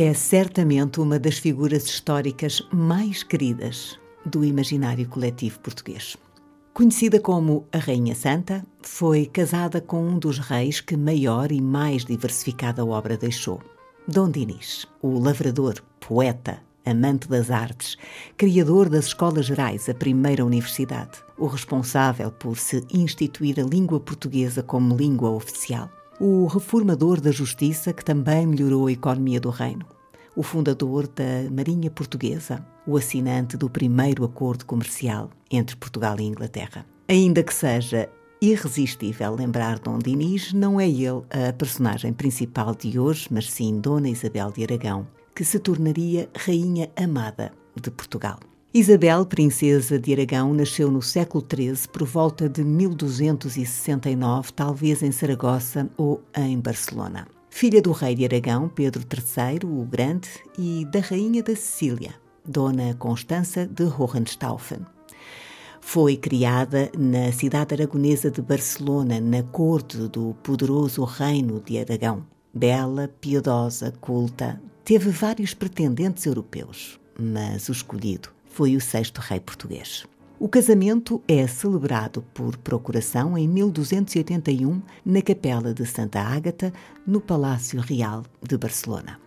É certamente uma das figuras históricas mais queridas do imaginário coletivo português. Conhecida como a Rainha Santa, foi casada com um dos reis que maior e mais diversificada obra deixou, Dom Dinis, o lavrador, poeta, amante das artes, criador das escolas gerais, a primeira universidade, o responsável por se instituir a língua portuguesa como língua oficial o reformador da justiça que também melhorou a economia do reino, o fundador da Marinha Portuguesa, o assinante do primeiro acordo comercial entre Portugal e Inglaterra. Ainda que seja irresistível lembrar Dom Dinis, não é ele a personagem principal de hoje, mas sim Dona Isabel de Aragão, que se tornaria Rainha Amada de Portugal. Isabel, princesa de Aragão, nasceu no século XIII por volta de 1269, talvez em Saragossa ou em Barcelona. Filha do rei de Aragão, Pedro III, o Grande, e da rainha da Sicília, Dona Constança de Hohenstaufen. Foi criada na cidade aragonesa de Barcelona, na corte do poderoso reino de Aragão. Bela, piedosa, culta, teve vários pretendentes europeus, mas o escolhido foi o sexto rei português. O casamento é celebrado por procuração em 1281 na Capela de Santa Ágata, no Palácio Real de Barcelona.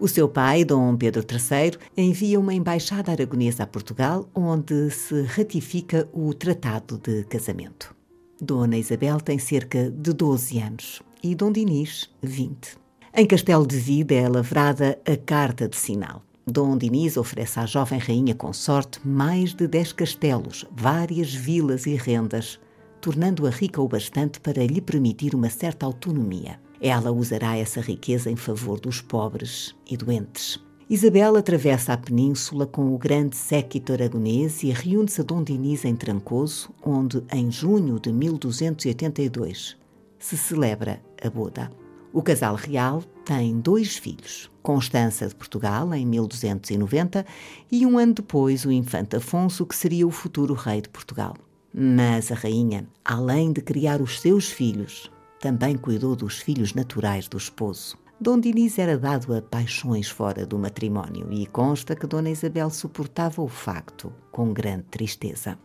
O seu pai, Dom Pedro III, envia uma embaixada aragonesa a Portugal, onde se ratifica o tratado de casamento. Dona Isabel tem cerca de 12 anos e Dom Dinis, 20. Em Castelo de Vida é lavrada a Carta de Sinal. Dom Dinis oferece à jovem rainha consorte mais de dez castelos, várias vilas e rendas, tornando-a rica o bastante para lhe permitir uma certa autonomia. Ela usará essa riqueza em favor dos pobres e doentes. Isabel atravessa a península com o grande séquito aragonês e reúne-se a Dom Dinis em Trancoso, onde, em junho de 1282, se celebra a boda. O casal real tem dois filhos, Constança de Portugal, em 1290, e um ano depois o infante Afonso, que seria o futuro rei de Portugal. Mas a rainha, além de criar os seus filhos, também cuidou dos filhos naturais do esposo. Dom Dinis era dado a paixões fora do matrimónio e consta que Dona Isabel suportava o facto com grande tristeza.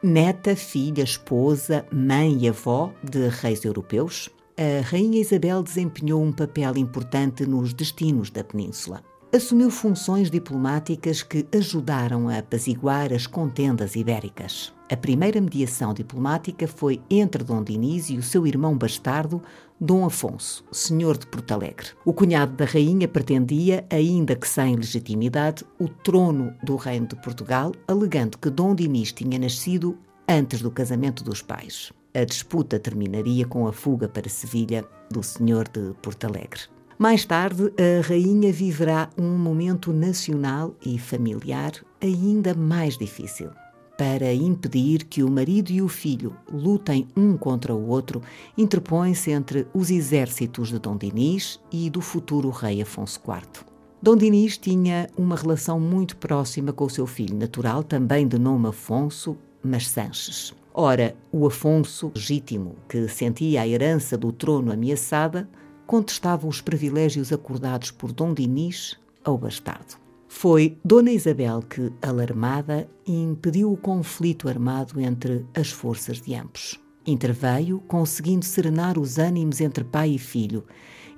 Neta, filha, esposa, mãe e avó de reis europeus, a Rainha Isabel desempenhou um papel importante nos destinos da península. Assumiu funções diplomáticas que ajudaram a apaziguar as contendas ibéricas. A primeira mediação diplomática foi entre Dom Dinis e o seu irmão bastardo, Dom Afonso, senhor de Porto Alegre. O cunhado da rainha pretendia, ainda que sem legitimidade, o trono do reino de Portugal, alegando que Dom Dinis tinha nascido antes do casamento dos pais. A disputa terminaria com a fuga para Sevilha do senhor de Porto Alegre. Mais tarde, a rainha viverá um momento nacional e familiar ainda mais difícil. Para impedir que o marido e o filho lutem um contra o outro, interpõe-se entre os exércitos de Dom Dinis e do futuro rei Afonso IV. Dom Dinis tinha uma relação muito próxima com o seu filho natural, também de nome Afonso, mas Sanches. Ora, o Afonso legítimo, que sentia a herança do trono ameaçada, contestava os privilégios acordados por Dom Dinis ao bastardo. Foi Dona Isabel que, alarmada, impediu o conflito armado entre as forças de ambos. Interveio, conseguindo serenar os ânimos entre pai e filho,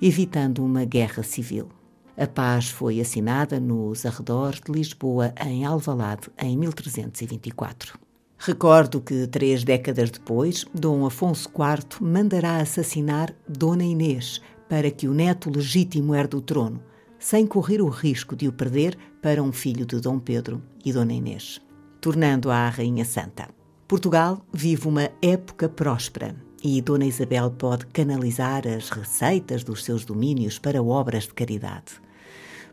evitando uma guerra civil. A paz foi assinada nos arredores de Lisboa, em Alvalade, em 1324. Recordo que, três décadas depois, Dom Afonso IV mandará assassinar Dona Inês para que o neto legítimo herde o trono, sem correr o risco de o perder para um filho de Dom Pedro e Dona Inês, tornando-a a Rainha Santa. Portugal vive uma época próspera e Dona Isabel pode canalizar as receitas dos seus domínios para obras de caridade.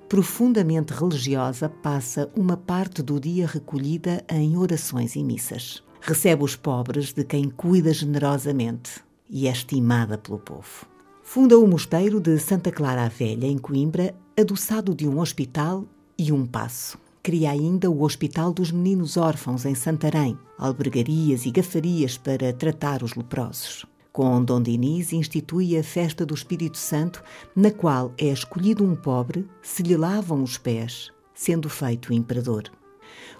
Profundamente religiosa, passa uma parte do dia recolhida em orações e missas. Recebe os pobres de quem cuida generosamente e é estimada pelo povo. Funda o mosteiro de Santa Clara a Velha, em Coimbra, adoçado de um hospital e um passo. Cria ainda o Hospital dos Meninos Órfãos, em Santarém, albergarias e gafarias para tratar os leprosos. Com Dom Dinis institui a festa do Espírito Santo, na qual é escolhido um pobre, se lhe lavam os pés, sendo feito imperador.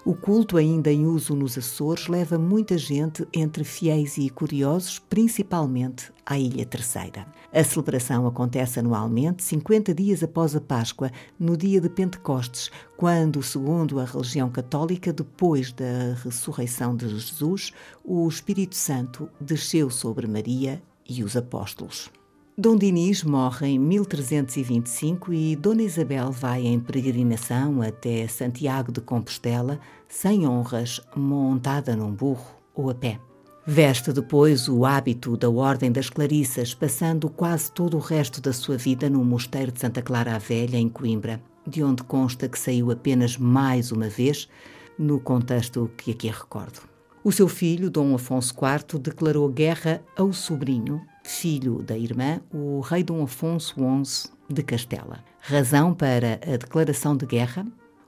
O culto, ainda em uso nos Açores, leva muita gente entre fiéis e curiosos, principalmente à Ilha Terceira. A celebração acontece anualmente, 50 dias após a Páscoa, no dia de Pentecostes, quando, segundo a religião católica, depois da ressurreição de Jesus, o Espírito Santo desceu sobre Maria e os apóstolos. Dom Dinis morre em 1325 e Dona Isabel vai em peregrinação até Santiago de Compostela, sem honras, montada num burro ou a pé. Veste depois o hábito da Ordem das Clarissas, passando quase todo o resto da sua vida no Mosteiro de Santa Clara a Velha, em Coimbra, de onde consta que saiu apenas mais uma vez, no contexto que aqui recordo. O seu filho, Dom Afonso IV, declarou guerra ao sobrinho, filho da irmã, o rei Dom Afonso XI de Castela. Razão para a declaração de guerra: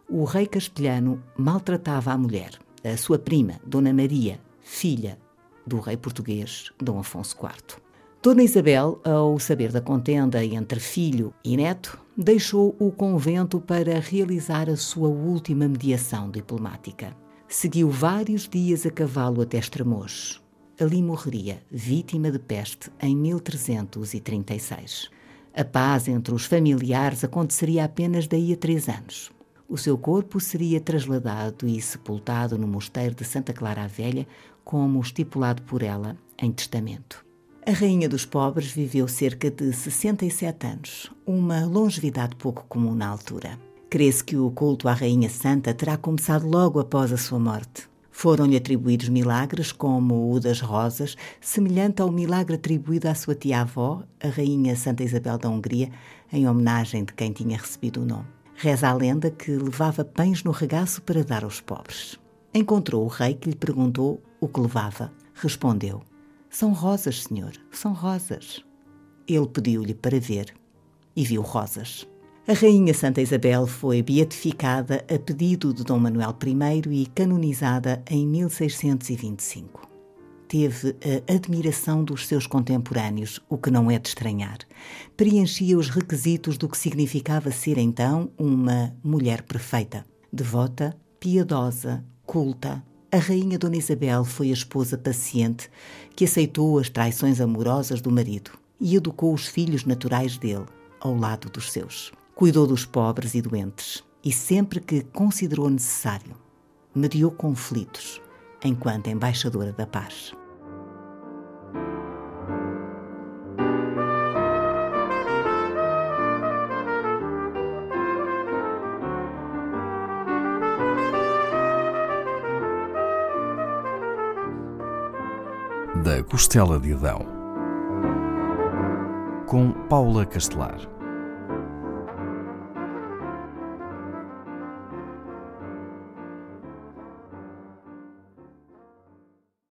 o rei castelhano maltratava a mulher, a sua prima, Dona Maria, filha do rei português Dom Afonso IV. Dona Isabel, ao saber da contenda entre filho e neto, deixou o convento para realizar a sua última mediação diplomática. Seguiu vários dias a cavalo até Estremoz, ali morreria, vítima de peste, em 1336. A paz entre os familiares aconteceria apenas daí a três anos. O seu corpo seria trasladado e sepultado no mosteiro de Santa Clara a Velha, como estipulado por ela em testamento. A Rainha dos Pobres viveu cerca de 67 anos, uma longevidade pouco comum na altura. Crê-se que o culto à Rainha Santa terá começado logo após a sua morte. Foram-lhe atribuídos milagres, como o das rosas, semelhante ao milagre atribuído à sua tia-avó, a Rainha Santa Isabel da Hungria, em homenagem de quem tinha recebido o nome. Reza a lenda que levava pães no regaço para dar aos pobres. Encontrou o rei que lhe perguntou o que levava. Respondeu: São rosas, senhor, são rosas. Ele pediu-lhe para ver e viu rosas. A Rainha Santa Isabel foi beatificada a pedido de Dom Manuel I e canonizada em 1625. Teve a admiração dos seus contemporâneos, o que não é de estranhar. Preenchia os requisitos do que significava ser então uma mulher perfeita, devota, piedosa, culta. A Rainha Dona Isabel foi a esposa paciente que aceitou as traições amorosas do marido e educou os filhos naturais dele, ao lado dos seus. Cuidou dos pobres e doentes e, sempre que considerou necessário, mediou conflitos enquanto embaixadora da paz. Da Costela de Adão, com Paula Castelar.